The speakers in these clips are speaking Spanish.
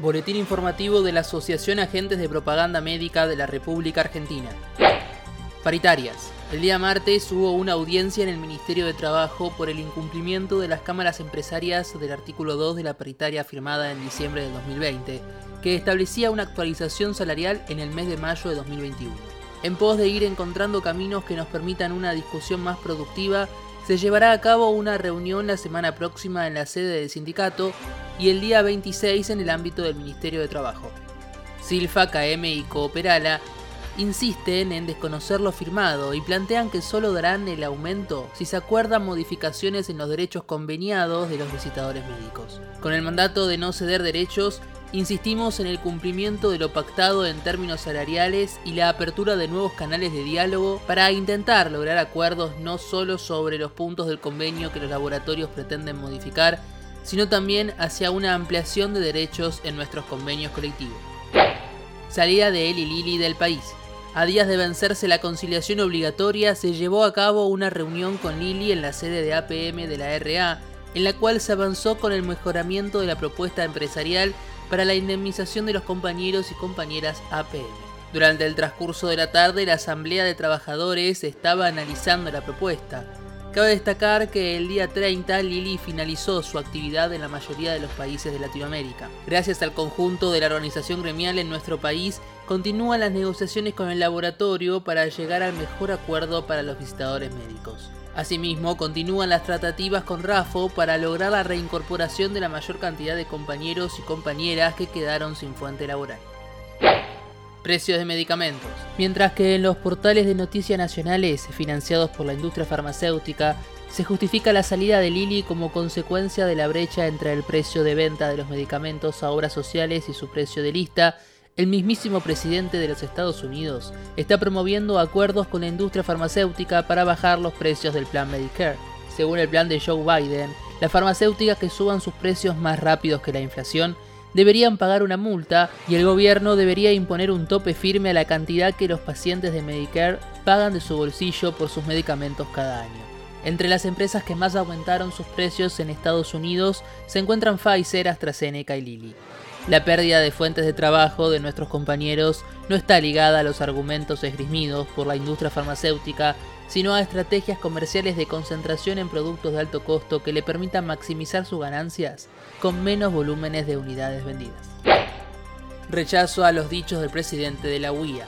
Boletín informativo de la Asociación Agentes de Propaganda Médica de la República Argentina. Paritarias. El día martes hubo una audiencia en el Ministerio de Trabajo por el incumplimiento de las cámaras empresarias del artículo 2 de la paritaria firmada en diciembre de 2020, que establecía una actualización salarial en el mes de mayo de 2021. En pos de ir encontrando caminos que nos permitan una discusión más productiva, se llevará a cabo una reunión la semana próxima en la sede del sindicato y el día 26 en el ámbito del Ministerio de Trabajo. Silfa, KM y Cooperala insisten en desconocer lo firmado y plantean que solo darán el aumento si se acuerdan modificaciones en los derechos conveniados de los visitadores médicos. Con el mandato de no ceder derechos, insistimos en el cumplimiento de lo pactado en términos salariales y la apertura de nuevos canales de diálogo para intentar lograr acuerdos no solo sobre los puntos del convenio que los laboratorios pretenden modificar, sino también hacia una ampliación de derechos en nuestros convenios colectivos. Salida de y Lili del país. A días de vencerse la conciliación obligatoria, se llevó a cabo una reunión con Lili en la sede de APM de la RA, en la cual se avanzó con el mejoramiento de la propuesta empresarial para la indemnización de los compañeros y compañeras APM. Durante el transcurso de la tarde, la Asamblea de Trabajadores estaba analizando la propuesta. Cabe destacar que el día 30 Lili finalizó su actividad en la mayoría de los países de Latinoamérica. Gracias al conjunto de la organización gremial en nuestro país, continúan las negociaciones con el laboratorio para llegar al mejor acuerdo para los visitadores médicos. Asimismo, continúan las tratativas con RAFO para lograr la reincorporación de la mayor cantidad de compañeros y compañeras que quedaron sin fuente laboral. Precios de medicamentos. Mientras que en los portales de noticias nacionales financiados por la industria farmacéutica se justifica la salida de Lili como consecuencia de la brecha entre el precio de venta de los medicamentos a obras sociales y su precio de lista, el mismísimo presidente de los Estados Unidos está promoviendo acuerdos con la industria farmacéutica para bajar los precios del plan Medicare. Según el plan de Joe Biden, las farmacéuticas que suban sus precios más rápidos que la inflación deberían pagar una multa y el gobierno debería imponer un tope firme a la cantidad que los pacientes de Medicare pagan de su bolsillo por sus medicamentos cada año. Entre las empresas que más aumentaron sus precios en Estados Unidos se encuentran Pfizer, AstraZeneca y Lilly. La pérdida de fuentes de trabajo de nuestros compañeros no está ligada a los argumentos esgrimidos por la industria farmacéutica, sino a estrategias comerciales de concentración en productos de alto costo que le permitan maximizar sus ganancias con menos volúmenes de unidades vendidas. Rechazo a los dichos del presidente de la UIA.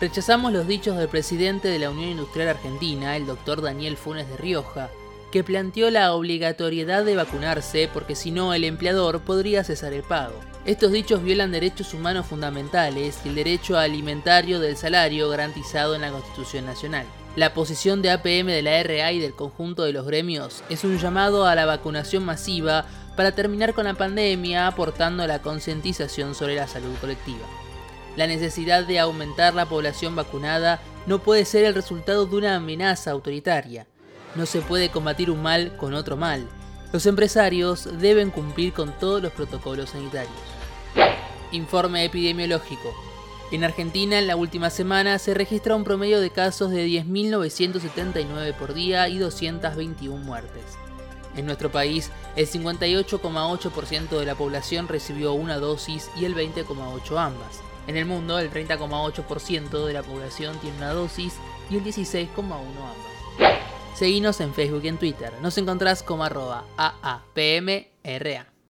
Rechazamos los dichos del presidente de la Unión Industrial Argentina, el doctor Daniel Funes de Rioja, que planteó la obligatoriedad de vacunarse porque si no el empleador podría cesar el pago. Estos dichos violan derechos humanos fundamentales y el derecho alimentario del salario garantizado en la Constitución Nacional. La posición de APM de la RA y del conjunto de los gremios es un llamado a la vacunación masiva para terminar con la pandemia aportando la concientización sobre la salud colectiva. La necesidad de aumentar la población vacunada no puede ser el resultado de una amenaza autoritaria. No se puede combatir un mal con otro mal. Los empresarios deben cumplir con todos los protocolos sanitarios. Informe epidemiológico. En Argentina, en la última semana, se registra un promedio de casos de 10.979 por día y 221 muertes. En nuestro país, el 58,8% de la población recibió una dosis y el 20,8% ambas. En el mundo, el 30,8% de la población tiene una dosis y el 16,1% ambas. Seguinos en Facebook y en Twitter. Nos encontrás como arroba AAPMRA.